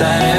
promise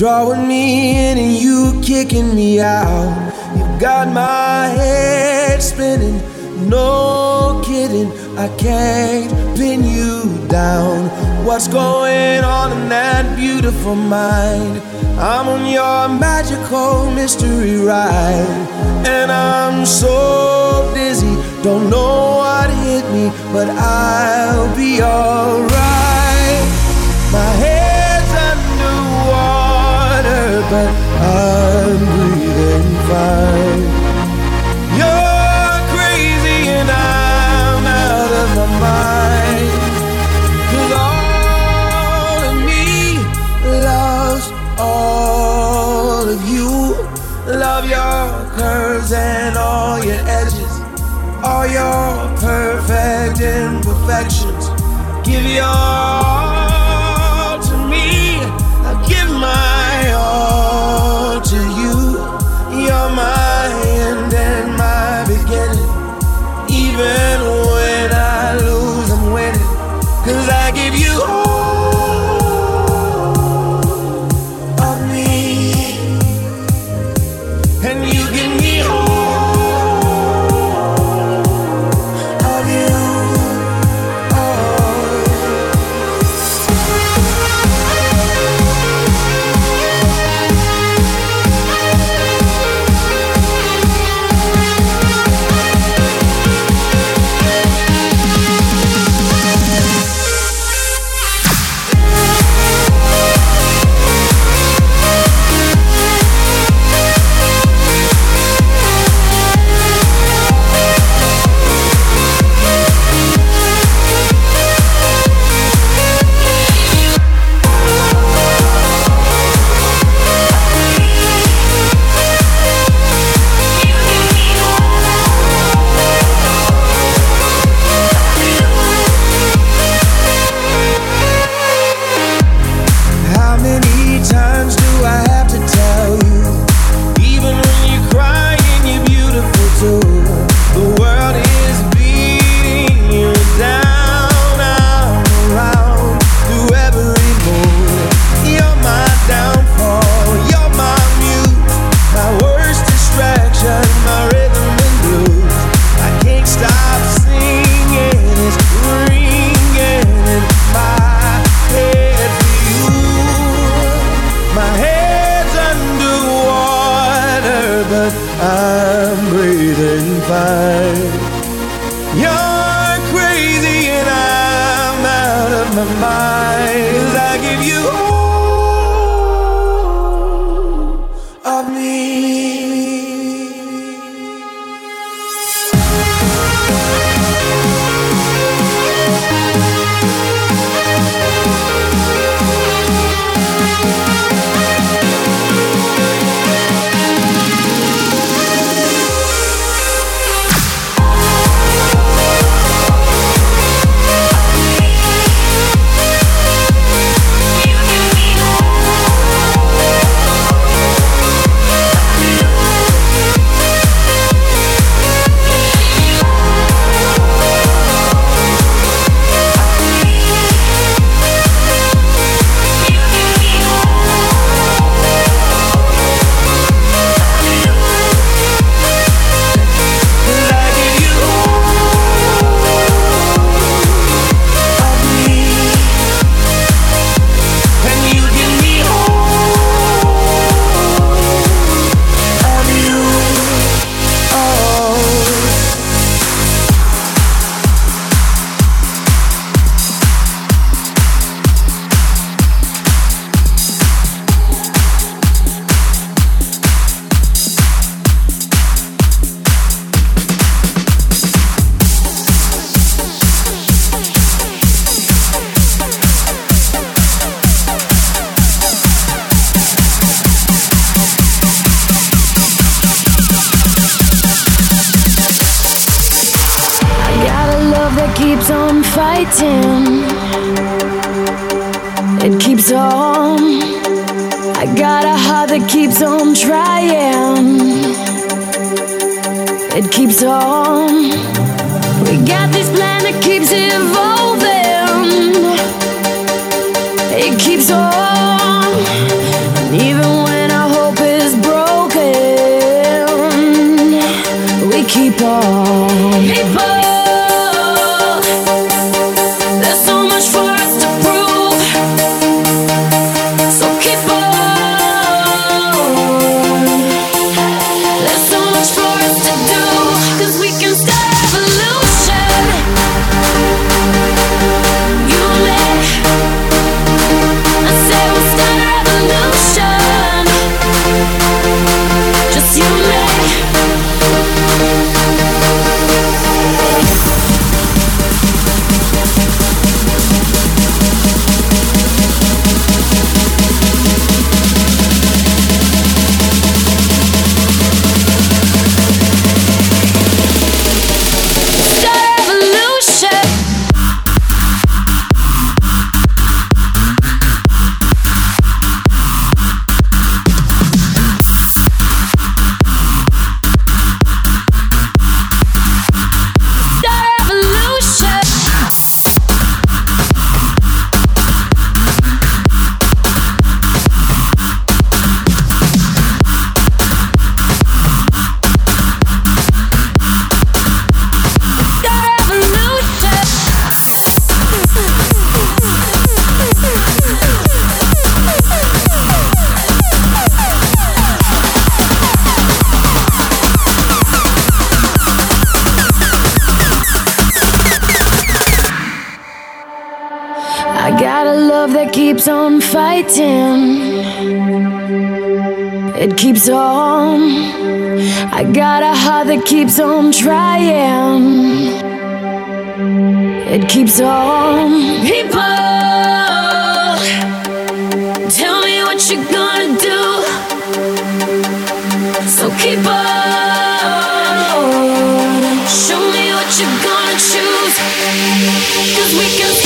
drawing me in and you kicking me out. got a heart that keeps on trying. It keeps on. We got this plan that keeps evolving. It keeps on. People, tell me what you're gonna do. So keep on. Show me what you're gonna choose. Cause we can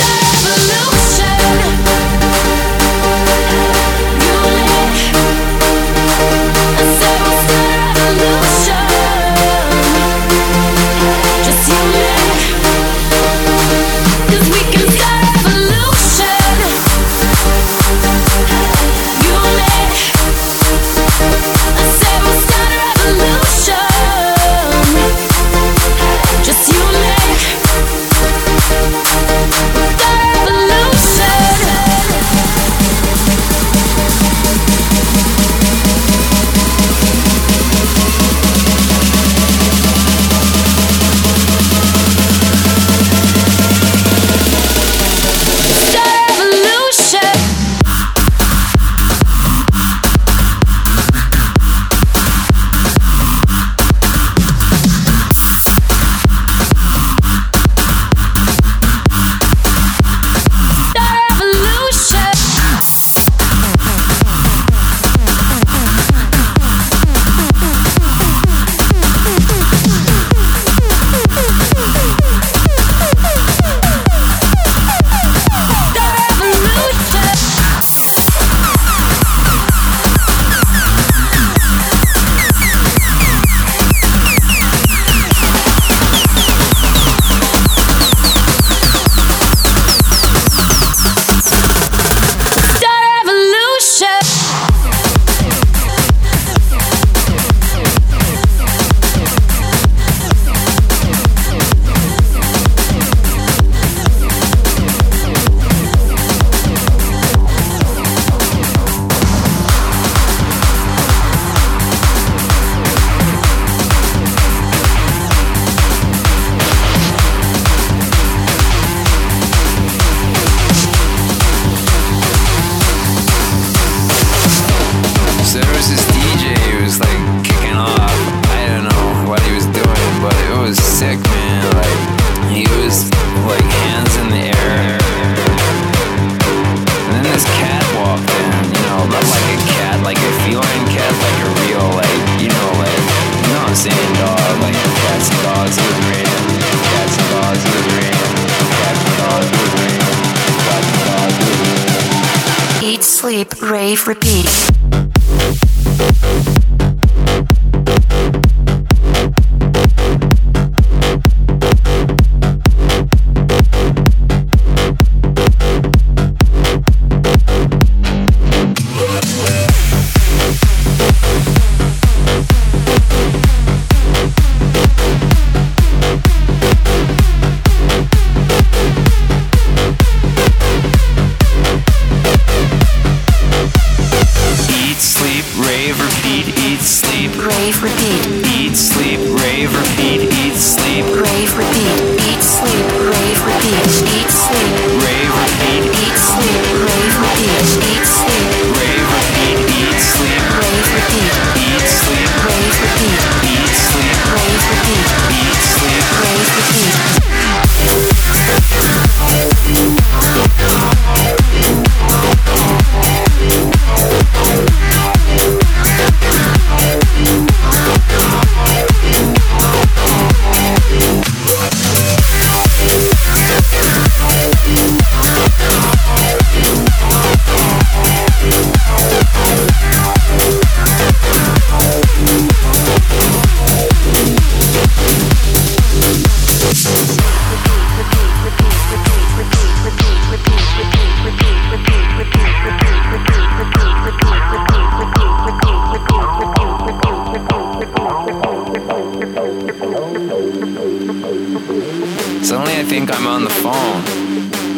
phone.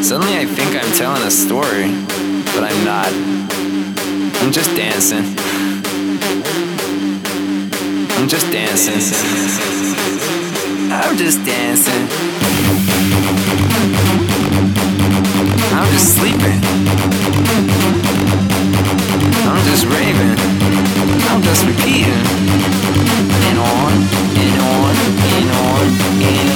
Suddenly I think I'm telling a story, but I'm not. I'm just dancing. I'm just dancing. I'm just dancing. I'm just sleeping. I'm just raving. I'm just repeating. And on, and on, and on, and on.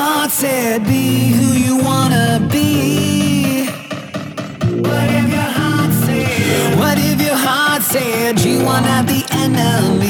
heart said, Be who you wanna be. What if your heart said, What if your heart said you are not the enemy?